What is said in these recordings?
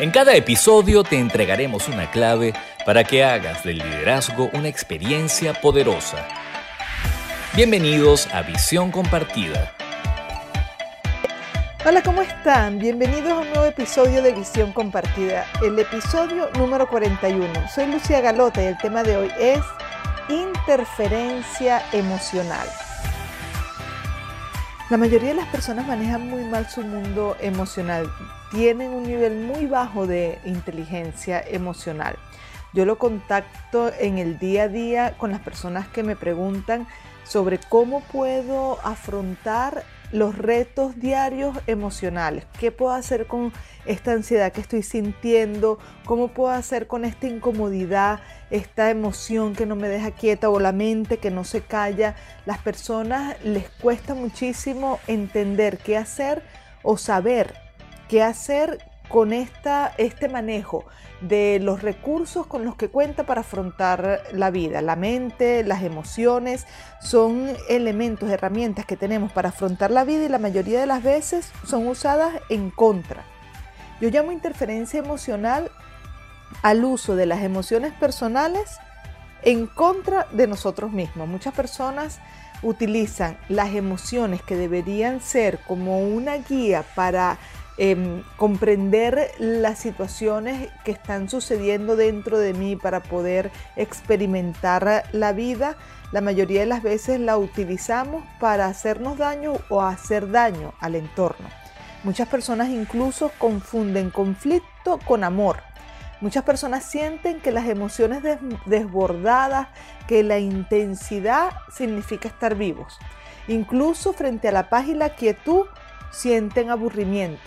En cada episodio te entregaremos una clave para que hagas del liderazgo una experiencia poderosa. Bienvenidos a Visión Compartida. Hola, ¿cómo están? Bienvenidos a un nuevo episodio de Visión Compartida, el episodio número 41. Soy Lucía Galota y el tema de hoy es interferencia emocional. La mayoría de las personas manejan muy mal su mundo emocional, tienen un nivel muy bajo de inteligencia emocional. Yo lo contacto en el día a día con las personas que me preguntan sobre cómo puedo afrontar los retos diarios emocionales. ¿Qué puedo hacer con esta ansiedad que estoy sintiendo? ¿Cómo puedo hacer con esta incomodidad, esta emoción que no me deja quieta o la mente que no se calla? Las personas les cuesta muchísimo entender qué hacer o saber qué hacer con esta, este manejo de los recursos con los que cuenta para afrontar la vida. La mente, las emociones son elementos, herramientas que tenemos para afrontar la vida y la mayoría de las veces son usadas en contra. Yo llamo interferencia emocional al uso de las emociones personales en contra de nosotros mismos. Muchas personas utilizan las emociones que deberían ser como una guía para Em, comprender las situaciones que están sucediendo dentro de mí para poder experimentar la vida, la mayoría de las veces la utilizamos para hacernos daño o hacer daño al entorno. Muchas personas incluso confunden conflicto con amor. Muchas personas sienten que las emociones desbordadas, que la intensidad significa estar vivos. Incluso frente a la paz y la quietud sienten aburrimiento.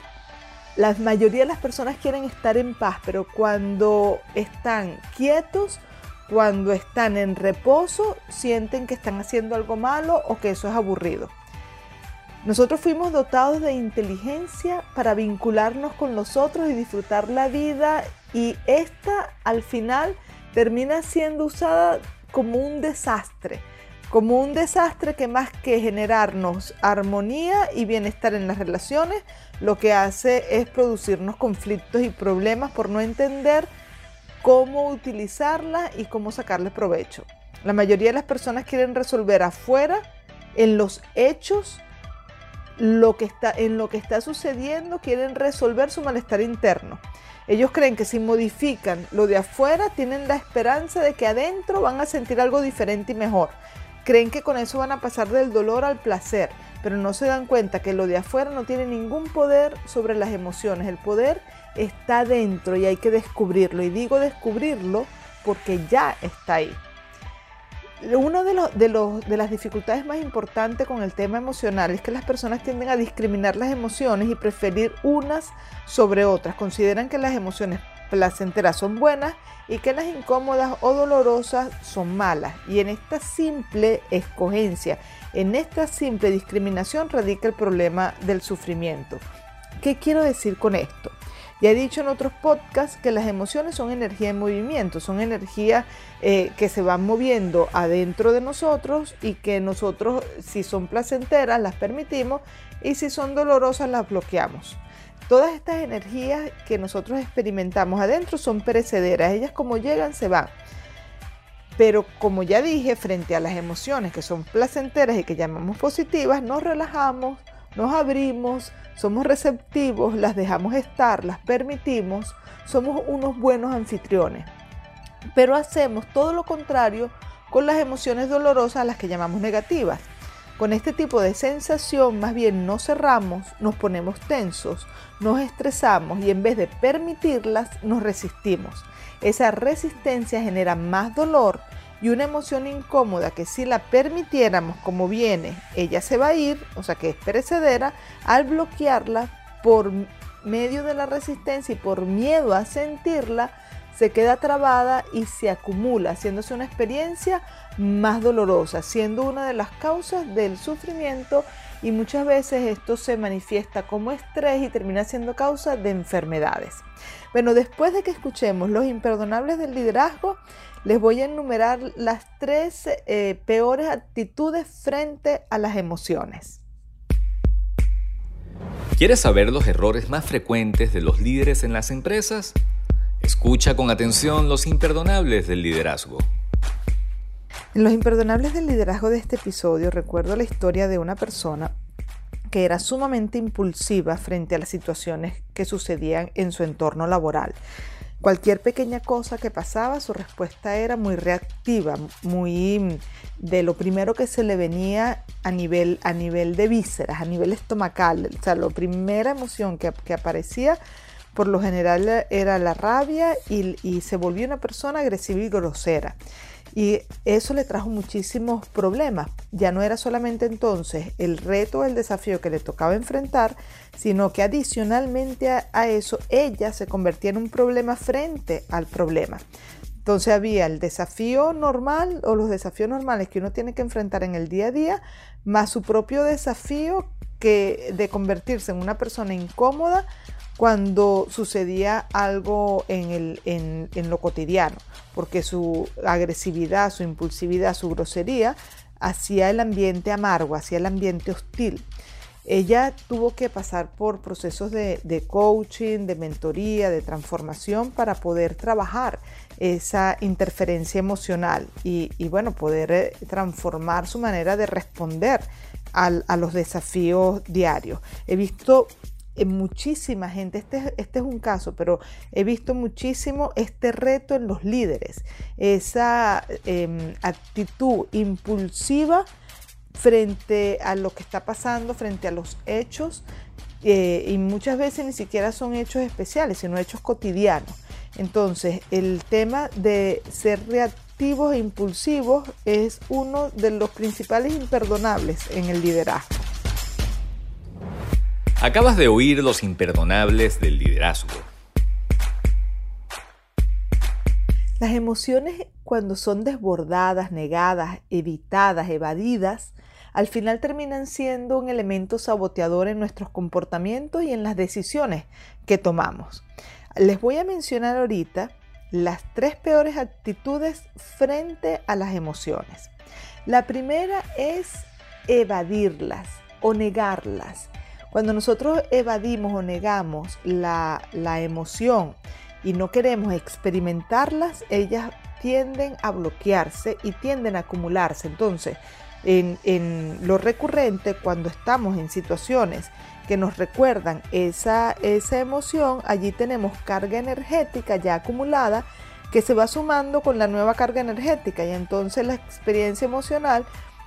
La mayoría de las personas quieren estar en paz, pero cuando están quietos, cuando están en reposo, sienten que están haciendo algo malo o que eso es aburrido. Nosotros fuimos dotados de inteligencia para vincularnos con los otros y disfrutar la vida y esta al final termina siendo usada como un desastre como un desastre que más que generarnos armonía y bienestar en las relaciones, lo que hace es producirnos conflictos y problemas por no entender cómo utilizarla y cómo sacarle provecho. La mayoría de las personas quieren resolver afuera, en los hechos, lo que está, en lo que está sucediendo, quieren resolver su malestar interno. Ellos creen que si modifican lo de afuera, tienen la esperanza de que adentro van a sentir algo diferente y mejor. Creen que con eso van a pasar del dolor al placer, pero no se dan cuenta que lo de afuera no tiene ningún poder sobre las emociones. El poder está dentro y hay que descubrirlo. Y digo descubrirlo porque ya está ahí. Una de, de, de, las dificultades más importantes con el tema emocional es que las personas tienden a discriminar las emociones y preferir unas sobre otras. Consideran que las emociones placenteras son buenas y que las incómodas o dolorosas son malas. Y en esta simple escogencia, en esta simple discriminación radica el problema del sufrimiento. ¿Qué quiero decir con esto? Ya he dicho en otros podcasts que las emociones son energía en movimiento, son energía eh, que se van moviendo adentro de nosotros y que nosotros, si son placenteras, las permitimos y si son dolorosas, las bloqueamos. Todas estas energías que nosotros experimentamos adentro son perecederas, ellas como llegan se van. Pero como ya dije, frente a las emociones que son placenteras y que llamamos positivas, nos relajamos, nos abrimos, somos receptivos, las dejamos estar, las permitimos, somos unos buenos anfitriones. Pero hacemos todo lo contrario con las emociones dolorosas las que llamamos negativas. Con este tipo de sensación más bien nos cerramos, nos ponemos tensos, nos estresamos y en vez de permitirlas nos resistimos. Esa resistencia genera más dolor y una emoción incómoda que si la permitiéramos como viene, ella se va a ir, o sea que es perecedera, al bloquearla por medio de la resistencia y por miedo a sentirla, se queda trabada y se acumula, haciéndose una experiencia más dolorosa, siendo una de las causas del sufrimiento y muchas veces esto se manifiesta como estrés y termina siendo causa de enfermedades. Bueno, después de que escuchemos los imperdonables del liderazgo, les voy a enumerar las tres eh, peores actitudes frente a las emociones. ¿Quieres saber los errores más frecuentes de los líderes en las empresas? Escucha con atención los imperdonables del liderazgo. En los imperdonables del liderazgo de este episodio recuerdo la historia de una persona que era sumamente impulsiva frente a las situaciones que sucedían en su entorno laboral. Cualquier pequeña cosa que pasaba, su respuesta era muy reactiva, muy mm, de lo primero que se le venía a nivel, a nivel de vísceras, a nivel estomacal. O sea, la primera emoción que, que aparecía por lo general era la rabia y, se volvió una persona agresiva y grosera. Y eso le trajo muchísimos problemas. Ya no era solamente entonces el reto, el desafío que le tocaba enfrentar, sino que adicionalmente a, eso ella se convertía en un problema frente al problema. Entonces había el desafío normal o los desafíos normales que uno tiene que enfrentar en el día a día, más su propio desafío que de convertirse en una persona incómoda cuando sucedía algo en, en, lo cotidiano, porque su agresividad, su impulsividad, su grosería hacía el ambiente amargo, hacía el ambiente hostil. Ella tuvo que pasar por procesos de, coaching, de mentoría, de transformación para poder trabajar esa interferencia emocional y, bueno, poder eh, transformar su manera de responder a los desafíos diarios. He visto muchísima gente, este, este, es un caso, pero he visto muchísimo este reto en los líderes, esa em, actitud impulsiva frente a lo que está pasando, frente a los hechos, eh, y muchas veces ni siquiera son hechos especiales, sino hechos cotidianos. Entonces, el tema de ser reactivos e impulsivos es uno de los principales imperdonables en el liderazgo. Acabas de oír los imperdonables del liderazgo. Las emociones cuando son desbordadas, negadas, evitadas, evadidas, al final terminan siendo un elemento saboteador en nuestros comportamientos y en las decisiones que tomamos. Les voy a mencionar ahorita las tres peores actitudes frente a las emociones. La primera es evadirlas o negarlas. Cuando nosotros evadimos o negamos la, emoción y no queremos experimentarlas, ellas tienden a bloquearse y tienden a acumularse. Entonces, en, lo recurrente, cuando estamos en situaciones que nos recuerdan esa, esa emoción, allí tenemos carga energética ya acumulada que se va sumando con la nueva carga energética y entonces la experiencia emocional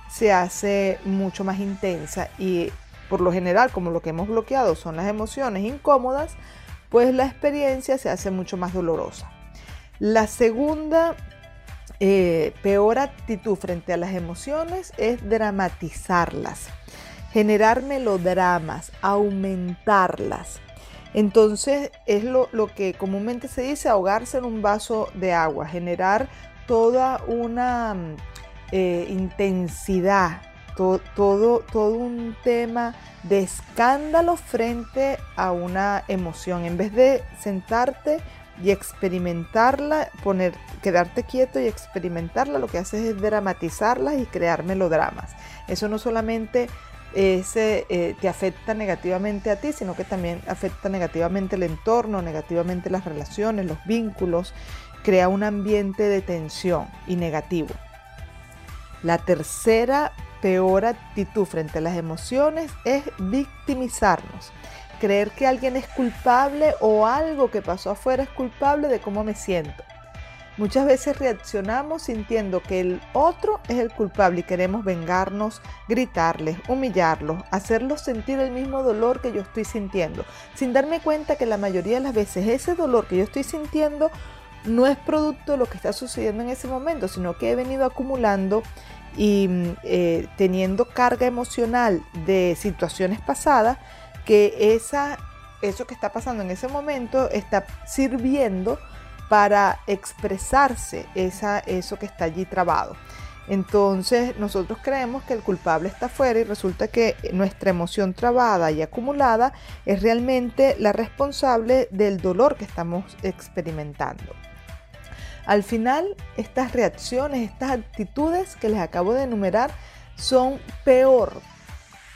se hace mucho más intensa y por lo general, como lo que hemos bloqueado son las emociones incómodas, pues la experiencia se hace mucho más dolorosa. La segunda eh, peor actitud frente a las emociones es dramatizarlas, generar melodramas, aumentarlas. Entonces es lo, que comúnmente se dice ahogarse en un vaso de agua, generar toda una eh, intensidad, todo, todo un tema de escándalo frente a una emoción. En vez de sentarte y experimentarla, poner, quedarte quieto y experimentarla, lo que haces es dramatizarla y crear melodramas. Eso no solamente eh, te afecta negativamente a ti, sino que también afecta negativamente el entorno, negativamente las relaciones, los vínculos, crea un ambiente de tensión y negativo. La tercera peor actitud frente a las emociones es victimizarnos. Creer que alguien es culpable o algo que pasó afuera es culpable de cómo me siento. Muchas veces reaccionamos sintiendo que el otro es el culpable y queremos vengarnos, gritarles, humillarlos, hacerlos sentir el mismo dolor que yo estoy sintiendo, sin darme cuenta que la mayoría de las veces ese dolor que yo estoy sintiendo no es producto de lo que está sucediendo en ese momento, sino que he venido acumulando y eh, teniendo carga emocional de situaciones pasadas, que esa, eso que está pasando en ese momento está sirviendo para expresarse esa, eso que está allí trabado. Entonces nosotros creemos que el culpable está afuera y resulta que nuestra emoción trabada y acumulada es realmente la responsable del dolor que estamos experimentando. Al final, estas reacciones, estas actitudes que les acabo de enumerar son peor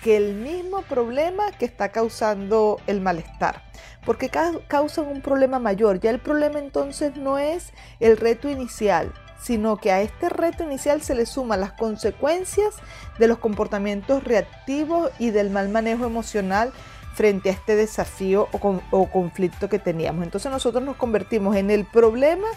que el mismo problema que está causando el malestar. Porque causan un problema mayor. Ya el problema entonces no es el reto inicial, sino que a este reto inicial se le suman las consecuencias de los comportamientos reactivos y del mal manejo emocional frente a este desafío o, o, conflicto que teníamos. Entonces nosotros nos convertimos en el problema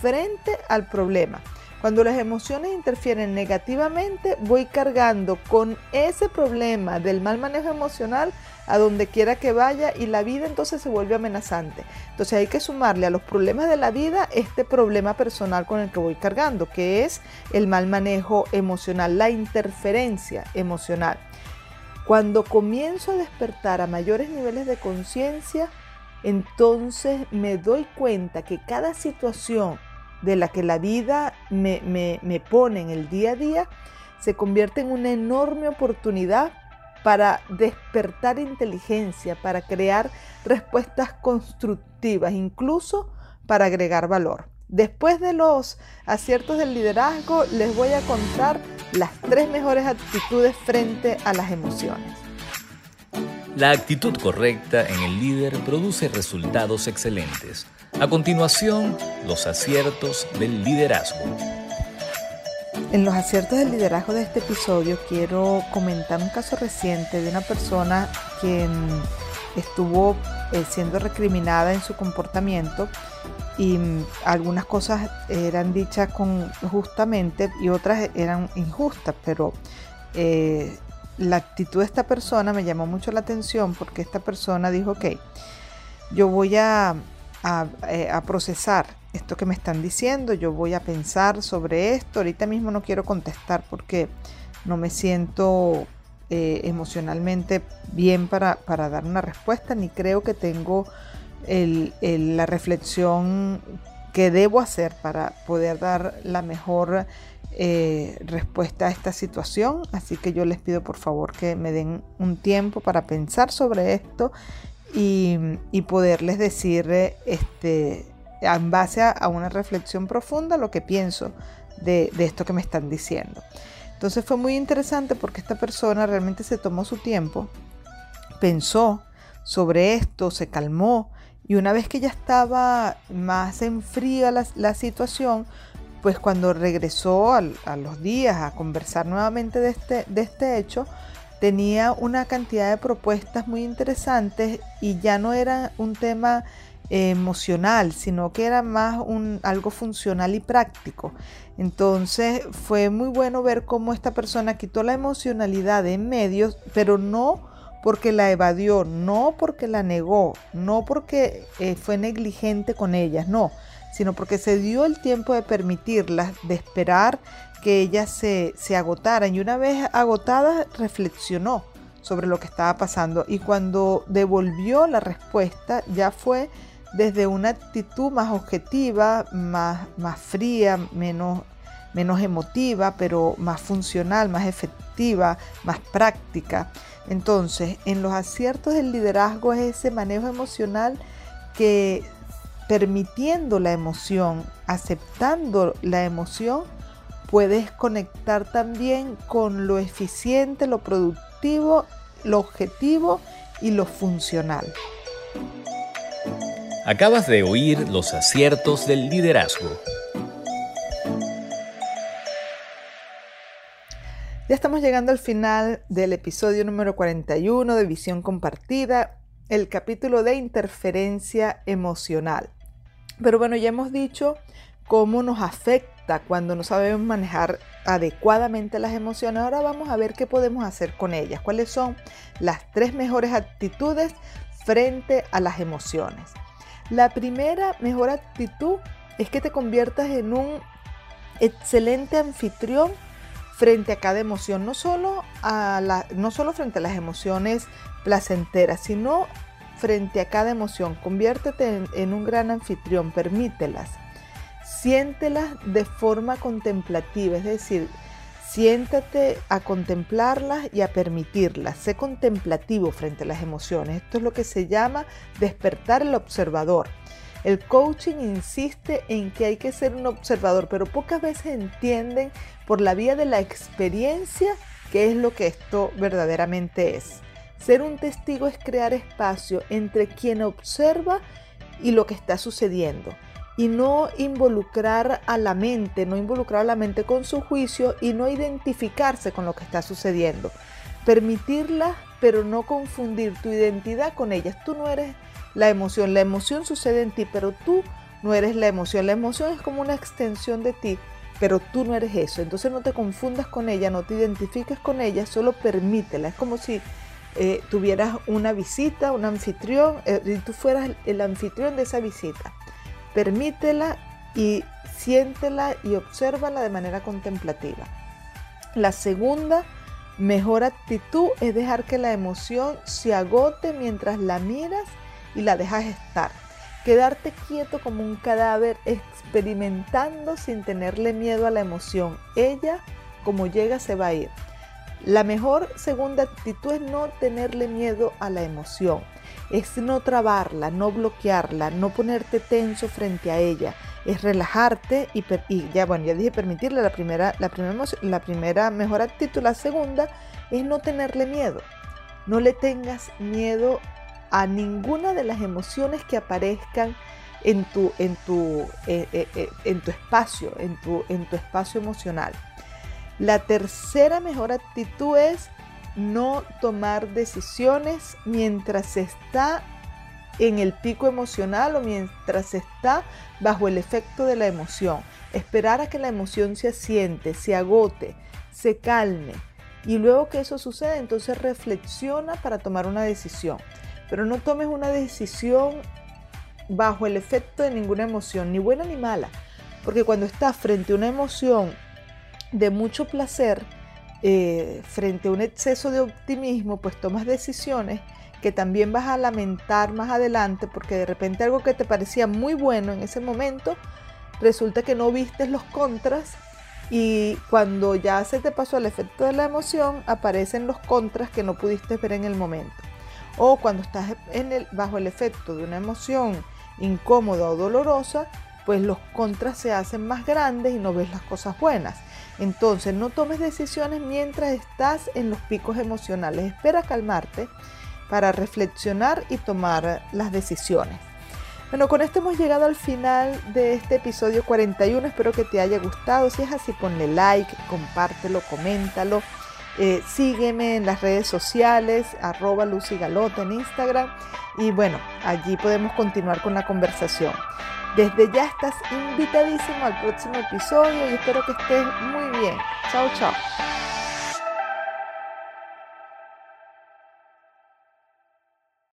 frente al problema. Cuando las emociones interfieren negativamente, voy cargando con ese problema del mal manejo emocional a donde quiera que vaya y la vida entonces se vuelve amenazante. Entonces hay que sumarle a los problemas de la vida este problema personal con el que voy cargando, que es el mal manejo emocional, la interferencia emocional. Cuando comienzo a despertar a mayores niveles de conciencia, entonces me doy cuenta que cada situación de la que la vida me, me, pone en el día a día, se convierte en una enorme oportunidad para despertar inteligencia, para crear respuestas constructivas, incluso para agregar valor. Después de los aciertos del liderazgo, les voy a contar las tres mejores actitudes frente a las emociones. La actitud correcta en el líder produce resultados excelentes. A continuación, los aciertos del liderazgo. En los aciertos del liderazgo de este episodio quiero comentar un caso reciente de una persona que estuvo eh, siendo recriminada en su comportamiento y mm, algunas cosas eran dichas con justamente y otras eran injustas, pero eh, la actitud de esta persona me llamó mucho la atención porque esta persona dijo, ok, yo voy a, eh, a, procesar esto que me están diciendo, yo voy a pensar sobre esto, ahorita mismo no quiero contestar porque no me siento eh, emocionalmente bien para, para, dar una respuesta, ni creo que tengo la reflexión que debo hacer para poder dar la mejor eh, respuesta a esta situación. Así que yo les pido por favor que me den un tiempo para pensar sobre esto y, poderles decir este, en base a, una reflexión profunda lo que pienso de, esto que me están diciendo. Entonces fue muy interesante porque esta persona realmente se tomó su tiempo, pensó sobre esto, se calmó y una vez que ya estaba más en fría la, la situación, pues cuando regresó a los días a conversar nuevamente de este, de este hecho, tenía una cantidad de propuestas muy interesantes y ya no era un tema emocional, sino que era más un, algo funcional y práctico. Entonces fue muy bueno ver cómo esta persona quitó la emocionalidad en medios, pero no porque la evadió, no porque la negó, no porque eh, fue negligente con ellas, no, sino porque se dio el tiempo de permitirlas, de esperar que ellas se, se agotaran y una vez agotadas reflexionó sobre lo que estaba pasando y cuando devolvió la respuesta ya fue desde una actitud más objetiva, más, más fría, menos, menos emotiva, pero más funcional, más efectiva, más práctica. Entonces, en los aciertos del liderazgo es ese manejo emocional que permitiendo la emoción, aceptando la emoción, puedes conectar también con lo eficiente, lo productivo, lo objetivo y lo funcional. Acabas de oír los aciertos del liderazgo. Ya estamos llegando al final del episodio número 41 de Visión Compartida, el capítulo de interferencia emocional. Pero bueno, ya hemos dicho cómo nos afecta cuando no sabemos manejar adecuadamente las emociones. Ahora vamos a ver qué podemos hacer con ellas. ¿Cuáles son las tres mejores actitudes frente a las emociones? La primera mejor actitud es que te conviertas en un excelente anfitrión frente a cada emoción, no solo, a no solo frente a las emociones placenteras, sino frente a cada emoción. Conviértete en, un gran anfitrión, permítelas. Siéntelas de forma contemplativa, es decir, siéntate a contemplarlas y a permitirlas. Sé contemplativo frente a las emociones. Esto es lo que se llama despertar el observador. El coaching insiste en que hay que ser un observador, pero pocas veces entienden por la vía de la experiencia qué es lo que esto verdaderamente es. Ser un testigo es crear espacio entre quien observa y lo que está sucediendo y no involucrar a la mente, no involucrar a la mente con su juicio y no identificarse con lo que está sucediendo. Permitirla, pero no confundir tu identidad con ellas. Tú no eres la emoción, la emoción sucede en ti, pero tú no eres la emoción. La emoción es como una extensión de ti, pero tú no eres eso. Entonces no te confundas con ella, no te identifiques con ella, solo permítela. Es como si eh, tuvieras una visita, un anfitrión, eh, y tú fueras el anfitrión de esa visita. Permítela y siéntela y obsérvala de manera contemplativa. La segunda mejor actitud es dejar que la emoción se agote mientras la miras y la dejas estar. Quedarte quieto como un cadáver experimentando sin tenerle miedo a la emoción. Ella, como llega, se va a ir. La mejor segunda actitud es no tenerle miedo a la emoción es no trabarla, no bloquearla, no ponerte tenso frente a ella, es relajarte y, ya bueno, ya dije permitirle la primera, la primera, la primera mejor actitud, la segunda es no tenerle miedo. No le tengas miedo a ninguna de las emociones que aparezcan en tu, en tu, eh, eh, eh, en tu espacio, en tu, en tu espacio emocional. La tercera mejor actitud es no tomar decisiones mientras se está en el pico emocional o mientras se está bajo el efecto de la emoción. Esperar a que la emoción se asiente, se agote, se calme. Y luego que eso suceda, entonces reflexiona para tomar una decisión. Pero no tomes una decisión bajo el efecto de ninguna emoción, ni buena ni mala. Porque cuando estás frente a una emoción de mucho placer, eh, frente a un exceso de optimismo, pues tomas decisiones que también vas a lamentar más adelante porque de repente algo que te parecía muy bueno en ese momento, resulta que no viste los contras y cuando ya se te pasó el efecto de la emoción, aparecen los contras que no pudiste ver en el momento. O cuando estás bajo el efecto de una emoción incómoda o dolorosa, pues los contras se hacen más grandes y no ves las cosas buenas. Entonces, no tomes decisiones mientras estás en los picos emocionales. Espera calmarte para reflexionar y tomar las decisiones. Bueno, con esto hemos llegado al final de este episodio 41. Espero que te haya gustado. Si es así, ponle like, compártelo, coméntalo. Eh, sígueme en las redes sociales, arroba Lucy Galota en Instagram. Y bueno, allí podemos continuar con la conversación. Desde ya estás invitadísimo al próximo episodio y espero que estés muy bien. Chao, chao.